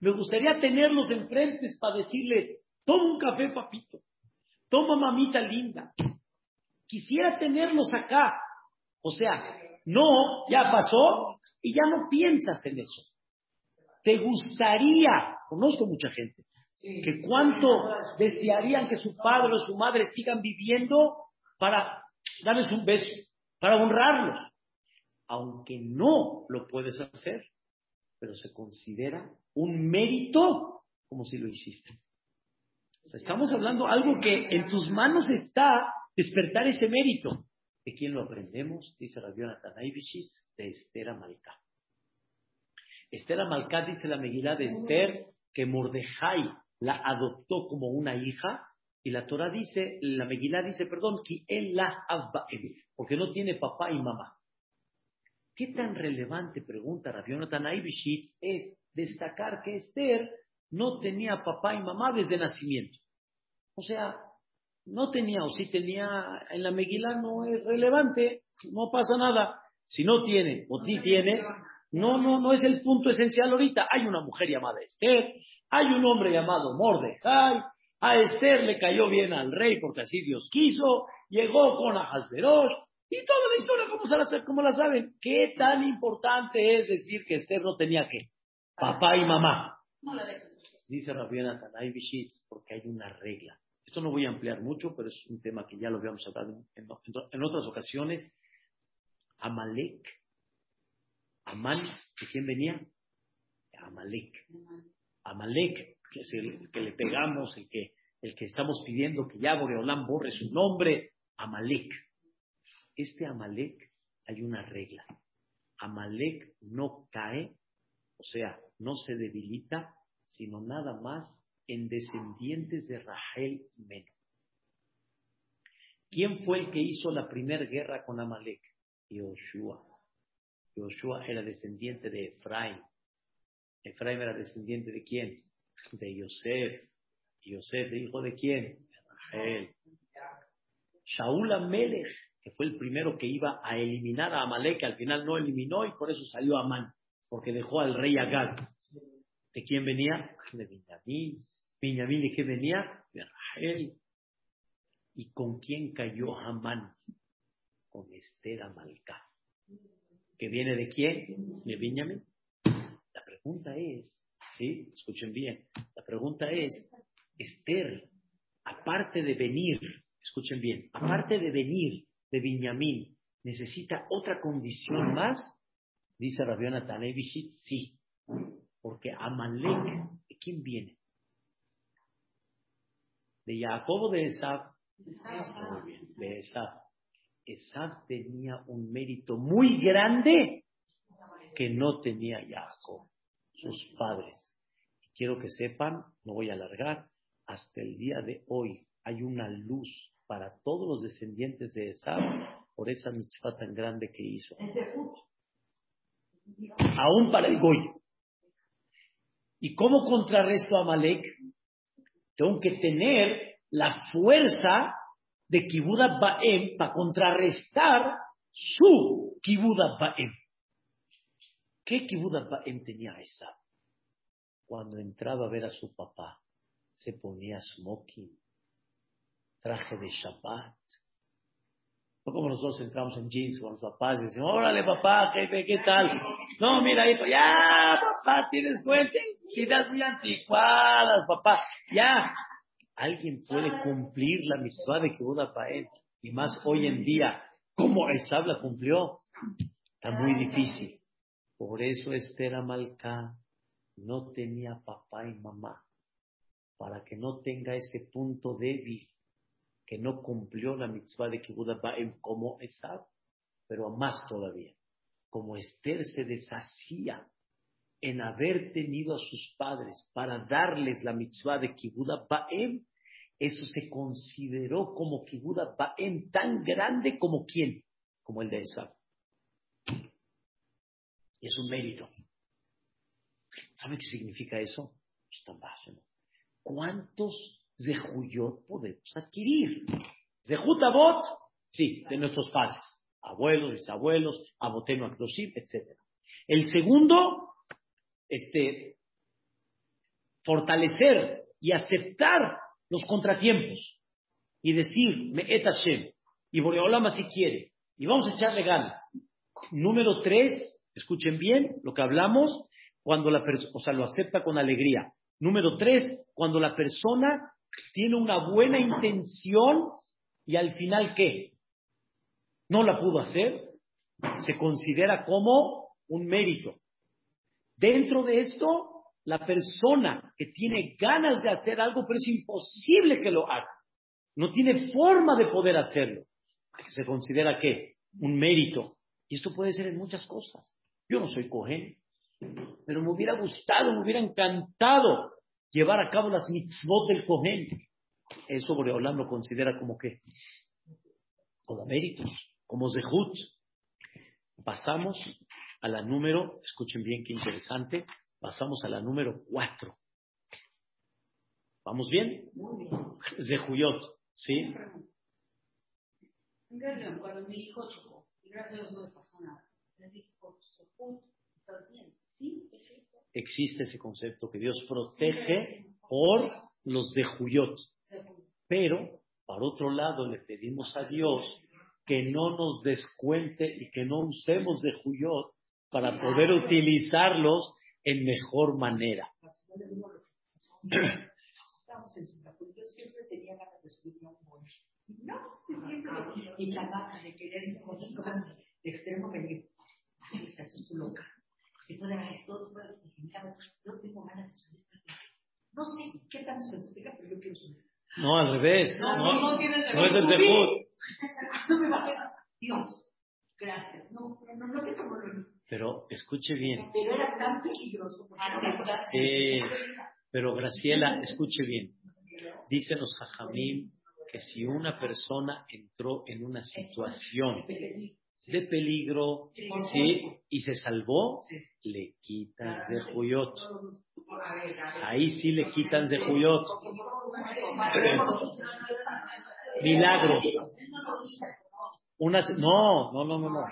Me gustaría tenerlos enfrente para decirles, toma un café, papito. Toma, mamita linda. Quisiera tenerlos acá. O sea, no, ya pasó y ya no piensas en eso. Te gustaría, conozco mucha gente, que cuánto desearían que su padre o su madre sigan viviendo para darles un beso, para honrarlos. Aunque no lo puedes hacer, pero se considera un mérito como si lo hiciste. estamos hablando algo que en tus manos está despertar ese mérito. ¿De quién lo aprendemos? Dice Rabiona Tanaibishitz, de Esther Amalcá. Esther Amalcá dice la Megilá de Esther que Mordejai la adoptó como una hija y la Torah dice, la Megilá dice, perdón, que él la porque no tiene papá y mamá. ¿Qué tan relevante, pregunta Rabionatan Aibishitz, es destacar que Esther no tenía papá y mamá desde nacimiento? O sea, no tenía, o si tenía, en la Megilá no es relevante, no pasa nada. Si no tiene, o sí tiene, no, no, no es el punto esencial ahorita. Hay una mujer llamada Esther, hay un hombre llamado Mordecai, a Esther le cayó bien al rey porque así Dios quiso, llegó con Ahasverosh, y toda la historia, como, la, como la saben? ¿Qué tan importante es decir que Esther no tenía que? Papá y mamá. Dice Rabiana Tanay Bishitz, porque hay una regla. Esto no voy a ampliar mucho, pero es un tema que ya lo habíamos hablado en, en otras ocasiones. Amalek, Amán, ¿de quién venía? Amalek. Amalek, que es el que le pegamos, el que, el que estamos pidiendo que ya Boreolán borre su nombre, Amalek. Este Amalek hay una regla. Amalek no cae, o sea, no se debilita, sino nada más en descendientes de Rahel Meno. ¿Quién fue el que hizo la primera guerra con Amalek? Yoshua. Yoshua era descendiente de Efraín. Efraín era descendiente de quién? De Yosef. Yosef, hijo de quién? De Rahel. Shaul Amelech, que fue el primero que iba a eliminar a Amalek, al final no eliminó y por eso salió Amán, porque dejó al rey Agag. ¿De quién venía? De Benjamín. Benjamín, ¿de qué venía? De Rahel. ¿Y con quién cayó Amán? Con Esther Amalcá. ¿Que viene de quién? De Benjamín. La pregunta es, ¿sí? Escuchen bien. La pregunta es, Esther, aparte de venir, escuchen bien, aparte de venir de Benjamín, ¿necesita otra condición más? Dice Rabiona Tanevishit, sí. Porque Amalek, ¿de quién viene? ¿De Jacob o de Esab? Muy bien, de Esab. Esab tenía un mérito muy grande que no tenía Jacob, sus padres. Quiero que sepan, no voy a alargar, hasta el día de hoy hay una luz para todos los descendientes de Esab por esa mitzvah tan grande que hizo. Aún para el Goy. ¿Y cómo contrarresto a Malek? Tengo que tener la fuerza de Kibuda Baem para contrarrestar su Kibuda Baem. ¿Qué Kibuda Baem tenía esa? Cuando entraba a ver a su papá, se ponía smoking, traje de Shabbat. No como nosotros entramos en jeans con los papás y decimos, órale papá, jefe, ¿qué tal? No, mira hijo, ya papá, tienes cuenta, ideas muy anticuadas, papá, ya. Alguien puede cumplir la mitzvah de Kibuda Paed, y más hoy en día, ¿cómo Esab la cumplió? Está muy difícil. Por eso Esther Amalcá no tenía papá y mamá, para que no tenga ese punto débil, que no cumplió la mitzvah de Baem como Esab, pero más todavía, como Esther se deshacía en haber tenido a sus padres para darles la mitzvah de Kibuda Baem, eso se consideró como Kibuda Baem tan grande como quién, como el de Esab. Es un mérito. ¿Sabe qué significa eso? Es tan bajo, ¿no? ¿Cuántos Zehuyot podemos adquirir? Zehut Abot, sí, de nuestros padres, abuelos, bisabuelos, Aboteno Akdoshim, etc. El segundo, este, fortalecer y aceptar los contratiempos y decir, me et Hashem, y Boreolama si quiere, y vamos a echarle ganas. Número tres, escuchen bien lo que hablamos, cuando la persona, o sea, lo acepta con alegría. Número tres, cuando la persona tiene una buena intención y al final, ¿qué? No la pudo hacer, se considera como un mérito. Dentro de esto, la persona que tiene ganas de hacer algo, pero es imposible que lo haga, no tiene forma de poder hacerlo, se considera qué? Un mérito. Y esto puede ser en muchas cosas. Yo no soy cohen, pero me hubiera gustado, me hubiera encantado llevar a cabo las mitzvot del cohen. Eso Boreolam lo considera como qué? Como méritos, como zehut. Pasamos a la número, escuchen bien qué interesante, pasamos a la número cuatro. ¿Vamos bien? Zehuyot, ¿sí? Cuando mi hijo chocó, y gracias a Dios no le pasó nada, le dije, por Zehut, estás bien. ¿Sí? ¿Es cierto? Existe ese concepto que Dios protege por los Zehuyot. Pero, por otro lado, le pedimos a Dios que no nos descuente y que no usemos de Juyot para poder utilizarlos en mejor manera. Estamos en Singapur. Yo siempre tenía ganas de subirme a un bote. No, siempre. De querer cosas, cosas de extremo loca. haber esto, tengo ganas de subir. No sé qué tanto se explica, pero yo quiero subir. No, al revés. No, No, no tienes no es el bajé, Dios, gracias. No, no, no sé cómo lo hice. Pero escuche bien. Pero era tan peligroso. Ah, Sí. Pero Graciela, escuche bien. Dicen los jajamim que si una persona entró en una situación de peligro ¿sí? y se salvó, le quitan de juyot. Ahí sí le quitan de juyot. Milagros. Una, no, no, no, no, no.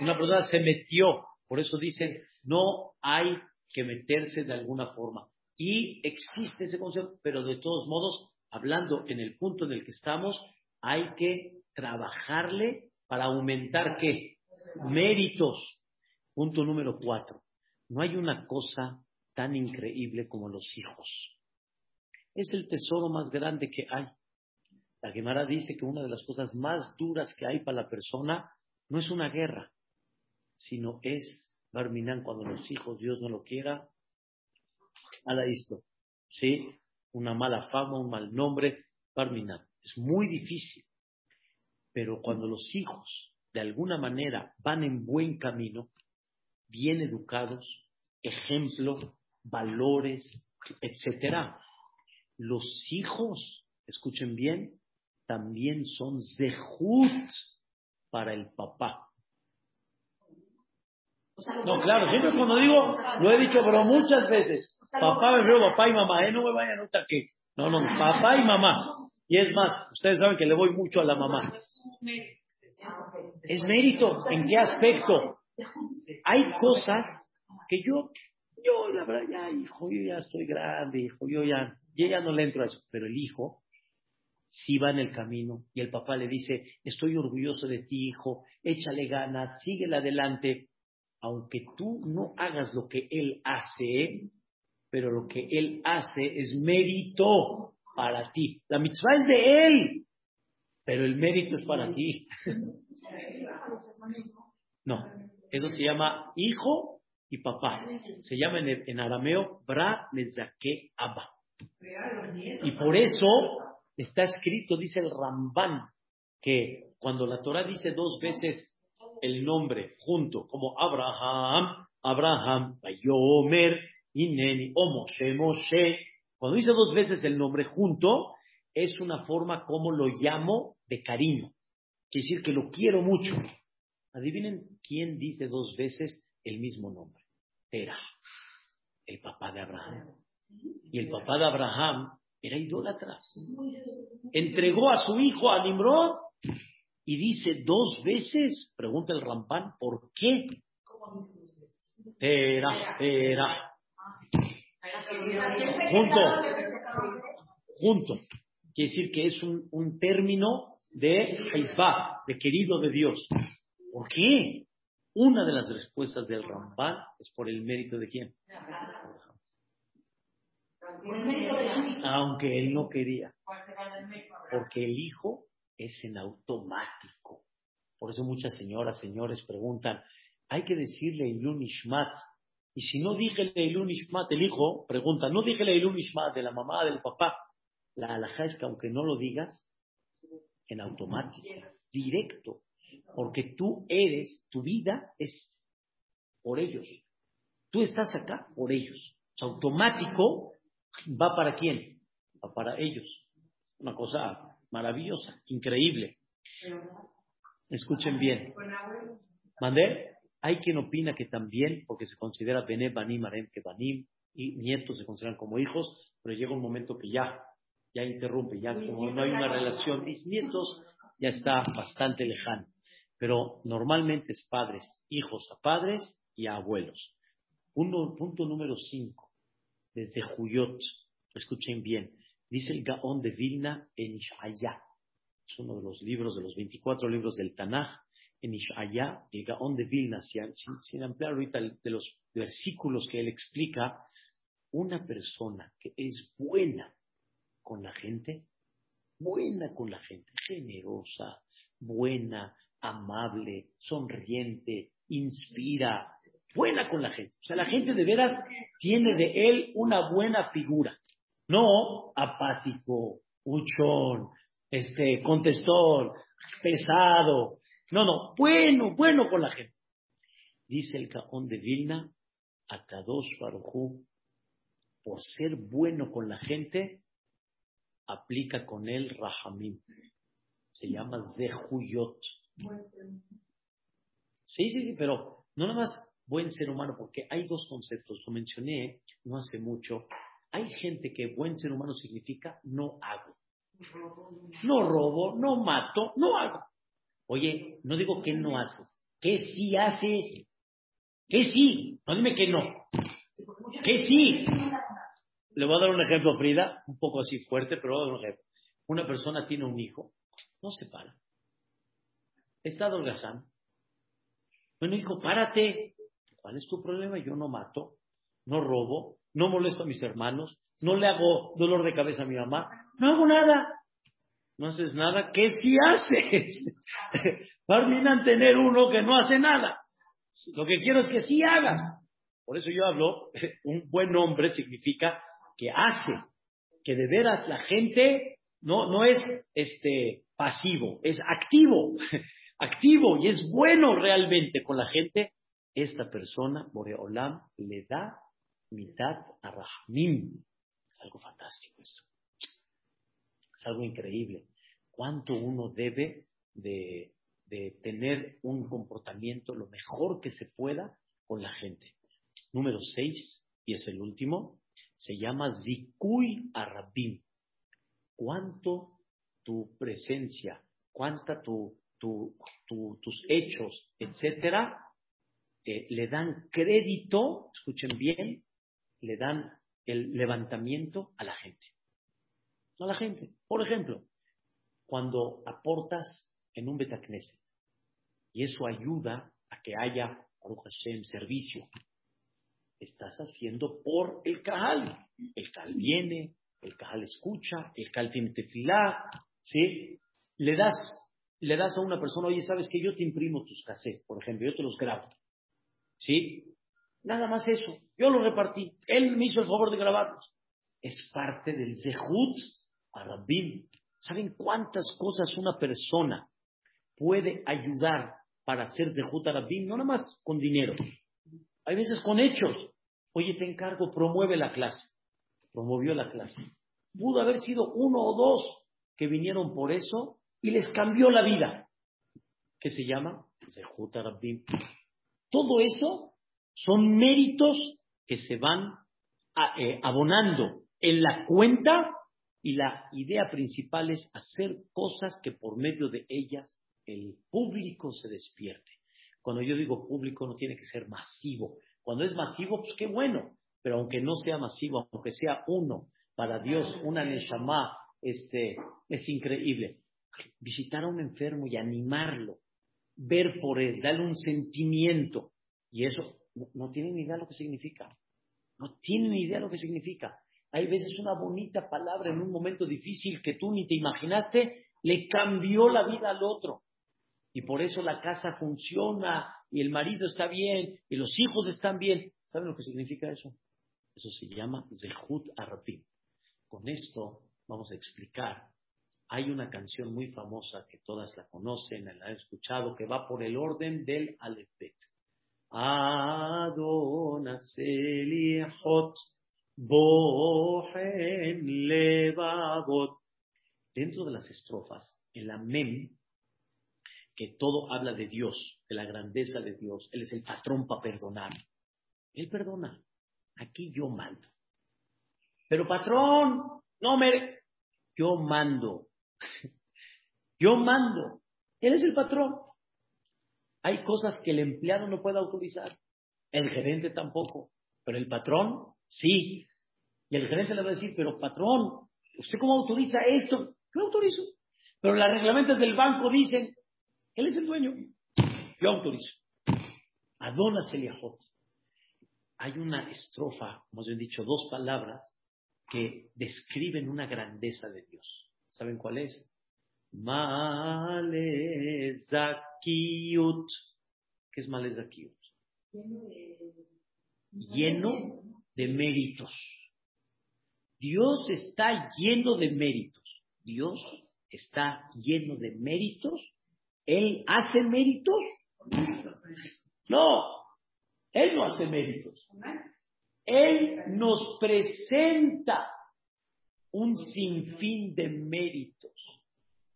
Una persona se metió. Por eso dicen, no hay que meterse de alguna forma. Y existe ese concepto, pero de todos modos, hablando en el punto en el que estamos, hay que trabajarle para aumentar qué? Méritos. Punto número cuatro. No hay una cosa tan increíble como los hijos. Es el tesoro más grande que hay. La Gemara dice que una de las cosas más duras que hay para la persona no es una guerra, sino es, Barminan, cuando los hijos, Dios no lo quiera, ala esto, ¿sí? Una mala fama, un mal nombre, Barminan. Es muy difícil, pero cuando los hijos de alguna manera van en buen camino, bien educados, ejemplo, valores, etcétera, los hijos, escuchen bien, también son zehut para el papá. No, claro, siempre cuando digo, lo he dicho, pero muchas veces, papá me veo papá y mamá, eh, no me vayan a que, no, no, papá y mamá. Y es más, ustedes saben que le voy mucho a la mamá. Es mérito, ¿en qué aspecto? Hay cosas que yo, yo, la verdad, ya, hijo, yo ya estoy grande, hijo, yo ya, yo ya no le entro a eso. Pero el hijo sí va en el camino y el papá le dice, estoy orgulloso de ti, hijo, échale ganas, síguele adelante. Aunque tú no hagas lo que él hace, pero lo que él hace es mérito para ti. La mitzvah es de él, pero el mérito es para ti. No, eso se llama hijo y papá. Se llama en, en arameo bra mezake abba. Y por eso está escrito, dice el Ramban, que cuando la Torah dice dos veces el nombre junto, como Abraham, Abraham, Bayomer, Ineni, o Moshe, Moshe, cuando dice dos veces el nombre junto, es una forma como lo llamo de cariño. Quiere decir que lo quiero mucho. Adivinen quién dice dos veces el mismo nombre. Tera, el papá de Abraham. Y el papá de Abraham era idólatra. Entregó a su hijo a Nimrod y dice dos veces, pregunta el Rampán, ¿por qué? Tera, tera. Junto, junto. Quiere decir que es un, un término de haifá, de querido de Dios. ¿Por qué? Una de las respuestas del Ramban es por el mérito de quién? Aunque él no quería. Porque el hijo es en automático. Por eso muchas señoras, señores preguntan, hay que decirle Ilun Ishmat. Y si no dije Ilun Ishmat, el hijo pregunta, no dije Ilun Ishmat de la mamá, del papá. La alhaja es que aunque no lo digas, en automático, directo. Porque tú eres, tu vida es por ellos. Tú estás acá por ellos. Sea, automático va para quién? Va para ellos. Una cosa maravillosa, increíble. Escuchen bien. ¿Mandé? Hay quien opina que también, porque se considera Bene Banim Arem, que Banim y nietos se consideran como hijos, pero llega un momento que ya, ya interrumpe, ya como no hay una relación, mis nietos ya está bastante lejano. Pero normalmente es padres, hijos a padres y a abuelos. Punto, punto número cinco, desde Juyot, escuchen bien, dice el Gaón de Vilna en Ishaya, es uno de los libros, de los 24 libros del Tanaj, en Ishaya, el Gaón de Vilna, sin, sin ampliar ahorita de los versículos que él explica, una persona que es buena con la gente, buena con la gente, generosa, buena, amable, sonriente, inspira, buena con la gente. O sea, la gente de veras tiene de él una buena figura. No apático, huchón, este, contestón, pesado. No, no, bueno, bueno con la gente. Dice el Caón de Vilna, a Kadosh Barujú, por ser bueno con la gente, aplica con él Rahamim. Se llama Zehuyot. Sí, sí, sí, pero no nada más buen ser humano, porque hay dos conceptos. Lo mencioné no hace mucho. Hay gente que buen ser humano significa no hago. No robo, no mato, no hago. Oye, no digo que no haces. ¿Qué sí haces? ¿Qué sí? No dime que no. ¿Qué sí? Le voy a dar un ejemplo, Frida, un poco así fuerte, pero voy a dar un ejemplo. Una persona tiene un hijo, no se para. Está holgazán. Bueno, hijo, párate. ¿Cuál es tu problema? Yo no mato, no robo, no molesto a mis hermanos, no le hago dolor de cabeza a mi mamá, no hago nada. No haces nada. ¿Qué sí haces? Terminan tener uno que no hace nada. Lo que quiero es que sí hagas. Por eso yo hablo, un buen hombre significa que hace, que de veras la gente no, no es este, pasivo, es activo, activo y es bueno realmente con la gente. Esta persona, Boreolam, le da mitad a Rahmim. Es algo fantástico esto. Es algo increíble. ¿Cuánto uno debe de, tener un comportamiento lo mejor que se pueda con la gente? Número seis, y es el último, se llama Zikuy Arabim. ¿Cuánto tu presencia, cuánta tu, tu, tus hechos, etcétera, eh, le dan crédito, escuchen bien, le dan el levantamiento a la gente. A la gente. Por ejemplo, cuando aportas en un Betacneset y eso ayuda a que haya, Hashem, servicio, estás haciendo por el Cajal. El Cajal viene, el Cajal escucha, el Cajal tiene tefilá, ¿sí? Le das, le das a una persona, oye, ¿sabes que Yo te imprimo tus cassettes, por ejemplo, yo te los grabo, ¿sí? Nada más eso. Yo lo repartí. Él me hizo el favor de grabarlos. Es parte del Zehut Arabim. ¿Saben cuántas cosas una persona puede ayudar para hacer Zehut Arabim? No nada más con dinero. Hay veces con hechos. Oye, te encargo, promueve la clase. Promovió la clase. Pudo haber sido uno o dos que vinieron por eso y les cambió la vida. ¿Qué se llama? Zehut Arabim. Todo eso son méritos que se van eh, abonando en la cuenta y la idea principal es hacer cosas que por medio de ellas el público se despierte. Cuando yo digo público no tiene que ser masivo. Cuando es masivo, pues qué bueno. Pero aunque no sea masivo, aunque sea uno, para Dios, una Neshama, es, eh, es increíble. Visitar a un enfermo y animarlo, ver por él, darle un sentimiento. Y eso no, tienen ni idea lo que significa. No tienen ni idea lo que significa. Hay veces una bonita palabra en un momento difícil que tú ni te imaginaste, le cambió la vida al otro. Y por eso la casa funciona y el marido está bien y los hijos están bien. ¿Saben lo que significa eso? Eso se llama Zehut Arabim. Con esto vamos a explicar. Hay una canción muy famosa que todas la conocen, la han escuchado, que va por el orden del Alefet. Adonas Eliahot Bohen Levavot. Dentro de las estrofas, en la Mem, que todo habla de Dios, de la grandeza de Dios. Él es el patrón para perdonar. Él perdona. Aquí yo mando. Pero patrón, no me... Yo mando. Yo mando. Él es el patrón. Hay cosas que el empleado no puede autorizar. El gerente tampoco. Pero el patrón, sí. Y el gerente le va a decir, pero patrón, ¿usted cómo autoriza esto? Yo autorizo. Pero las reglamentos del banco dicen, él es el dueño. Yo autorizo. Adona Seliahot. Hay una estrofa, como os he dicho, dos palabras que describen una grandeza de Dios. ¿Saben cuál es? Male ¿Qué es Male lleno de méritos. Dios está lleno de méritos. Dios está lleno de méritos. ¿Él hace méritos? No, Él no hace méritos. Él nos presenta un sinfín de méritos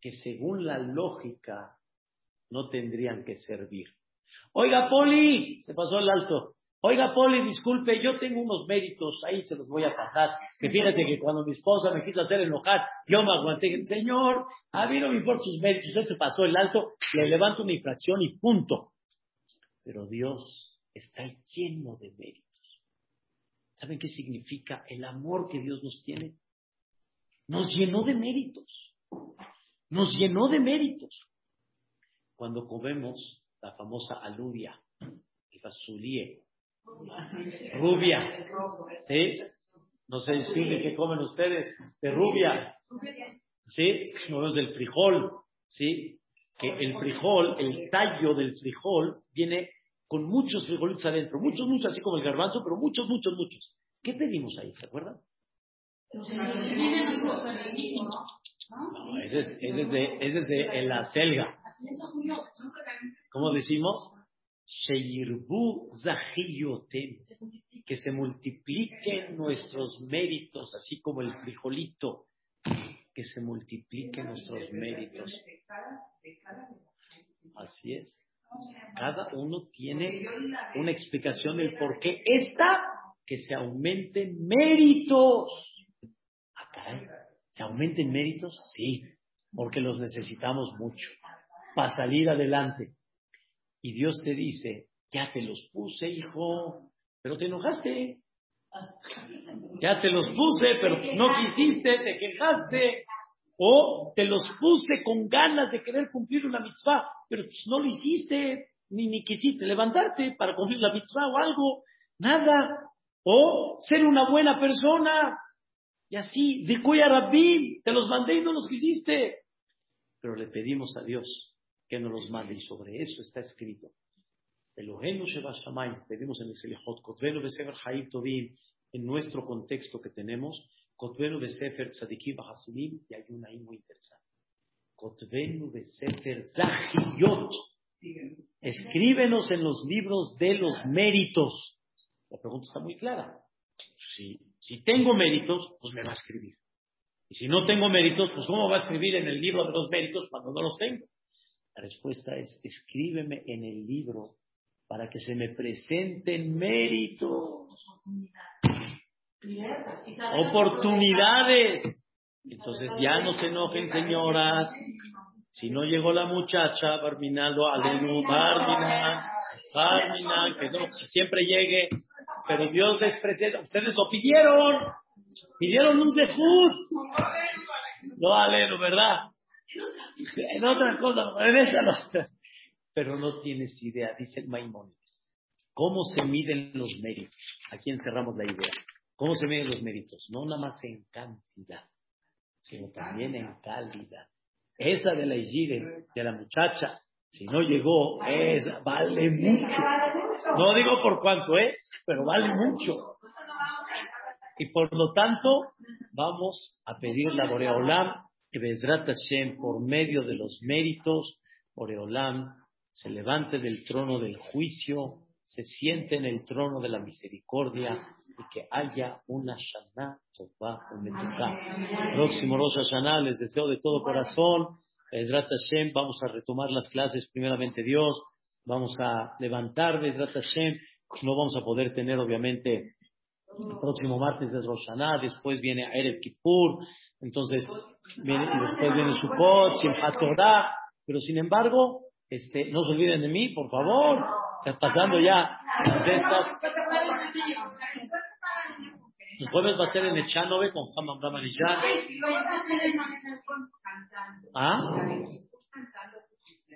que según la lógica no tendrían que servir. Oiga, Poli, se pasó el alto. Oiga, Poli, disculpe, yo tengo unos méritos, ahí se los voy a pasar. Que fíjese que cuando mi esposa me quiso hacer enojar, yo me aguanté. Señor, a mí no me importan sus méritos, usted se pasó el alto, le levanto una infracción y punto. Pero Dios está lleno de méritos. ¿Saben qué significa el amor que Dios nos tiene? Nos llenó de méritos. Nos llenó de méritos. Cuando comemos la famosa alubia, el fasulie, rubia, ¿sí? No sé decirle qué comen ustedes, de rubia, ¿sí? No es del frijol, ¿sí? Que el frijol, el tallo del frijol, viene con muchos frijolitos adentro, muchos, muchos, así como el garbanzo, pero muchos, muchos, muchos. ¿Qué pedimos ahí? ¿Se acuerdan? No, ese es, ese es, de, ese es de la selga. ¿Cómo decimos? Sheyirbu zahiyotem. Que se multipliquen nuestros méritos, así como el frijolito. Que se multipliquen nuestros méritos. Así es. Cada uno tiene una explicación del por qué esta que se aumenten méritos. Ah, ¿Se aumenten méritos? Sí, porque los necesitamos mucho para salir adelante. Y Dios te dice, ya te los puse, hijo, pero te enojaste. Ya te los puse, pero no quisiste, te quejaste. O te los puse con ganas de querer cumplir una mitzvah, pero pues no lo hiciste, ni, ni quisiste levantarte para cumplir la mitzvah o algo. Nada. O ser una buena persona. Y así, Zikuya Rabbi, te los mandé y no los quisiste. Pero le pedimos a Dios que nos los mande y sobre eso está escrito. Elohenu Sheba pedimos en el Selejot, Kotvenu Besefer Haim Tovim, en nuestro contexto que tenemos, Kotvenu Besefer Tzadikim Hasidim, y hay una ahí muy interesante. Kotvenu Besefer Zahiyot. Escríbenos en los libros de los méritos. La pregunta está muy clara. Si, si tengo méritos, pues me va a escribir. Y si no tengo méritos, pues ¿cómo va a escribir en el libro de los méritos cuando no los tengo? La respuesta es, escríbeme en el libro para que se me presenten méritos, oportunidades. Entonces ya no se enojen, señoras. Si no llegó la muchacha, Barminaldo, Alenu, Barminal, Barminal, que no, siempre llegue, pero Dios les presenta, ustedes lo pidieron, pidieron un zehut. No, Alenu, ¿verdad? En otra cosa, en esa no. Pero no tienes idea, dice Maimónides. ¿Cómo se miden los méritos? Aquí encerramos la idea. ¿Cómo se miden los méritos? No nada más en cantidad, sino también en calidad. Esa de la Igide, de la muchacha, si no llegó, es, vale mucho. No digo por cuánto, ¿eh? Pero vale mucho. Y por lo tanto, vamos a pedir la Boreolam que Bezrat Hashem, por medio de los méritos, Boreolam se levante del trono del juicio, se siente en el trono de la misericordia y que haya una Shana Tová Próximo Rosh Hashanah, les deseo de todo corazón. Bezrat Hashem, vamos a retomar las clases, primeramente Dios, vamos a levantar Bezrat Hashem, no vamos a poder tener obviamente el próximo martes es Rosh Hashanah, después viene Erev Kippur, entonces viene, después viene Sukkot, Simchat Torah, pero sin embargo, este, no se olviden de mí, por favor, pasando ya El jueves va a ser en Echanove con Hamam Ramanillan. ¿Ah?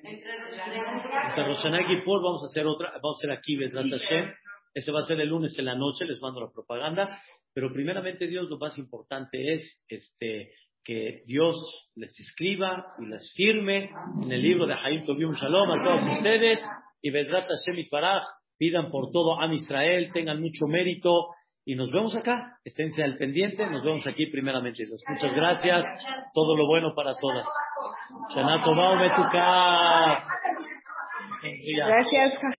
Entre Rosh Hashanah y Kippur vamos a hacer otra, vamos a hacer aquí, Bezrat Hashem. Ese va a ser el lunes en la noche, les mando la propaganda. Pero primeramente Dios lo más importante es este, que Dios les escriba y les firme en el libro de Haim Tobium Shalom a todos ustedes. Y Bezrat Hashem Itbaraj pidan por todo a Israel, tengan mucho mérito y nos vemos acá. Esténse al pendiente, nos vemos aquí primeramente. Muchas gracias, todo lo bueno para todas. Gracias,